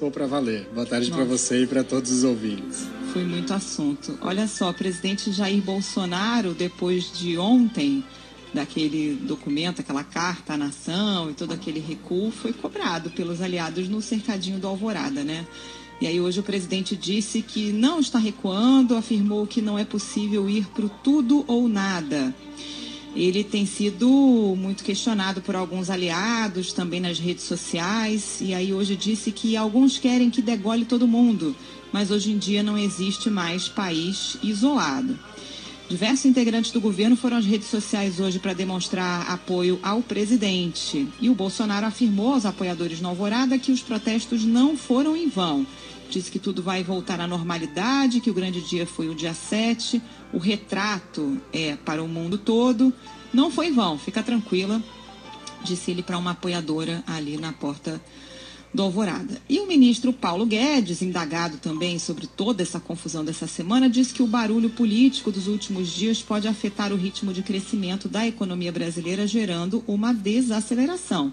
Vou para valer. Boa tarde para você e para todos os ouvintes. Foi muito assunto. Olha só, presidente Jair Bolsonaro, depois de ontem, daquele documento, aquela carta à nação e todo aquele recuo, foi cobrado pelos aliados no cercadinho do Alvorada, né? E aí hoje o presidente disse que não está recuando, afirmou que não é possível ir para o tudo ou nada. Ele tem sido muito questionado por alguns aliados, também nas redes sociais, e aí hoje disse que alguns querem que degole todo mundo, mas hoje em dia não existe mais país isolado. Diversos integrantes do governo foram às redes sociais hoje para demonstrar apoio ao presidente. E o Bolsonaro afirmou aos apoiadores no Alvorada que os protestos não foram em vão disse que tudo vai voltar à normalidade, que o grande dia foi o dia 7, o retrato é para o mundo todo. Não foi vão, fica tranquila, disse ele para uma apoiadora ali na porta do Alvorada. E o ministro Paulo Guedes, indagado também sobre toda essa confusão dessa semana, disse que o barulho político dos últimos dias pode afetar o ritmo de crescimento da economia brasileira, gerando uma desaceleração.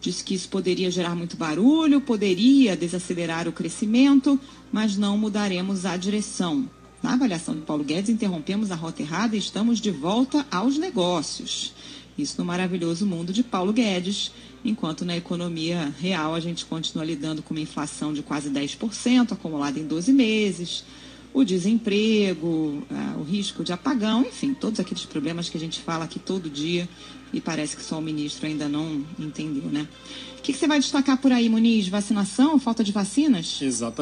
Disse que isso poderia gerar muito barulho, poderia desacelerar o crescimento, mas não mudaremos a direção. Na avaliação de Paulo Guedes, interrompemos a rota errada e estamos de volta aos negócios. Isso no maravilhoso mundo de Paulo Guedes, enquanto na economia real a gente continua lidando com uma inflação de quase 10%, acumulada em 12 meses, o desemprego, o risco de apagão, enfim, todos aqueles problemas que a gente fala aqui todo dia e parece que só o ministro ainda não entendeu, né? O que, que você vai destacar por aí, Muniz? Vacinação, falta de vacinas? Exatamente.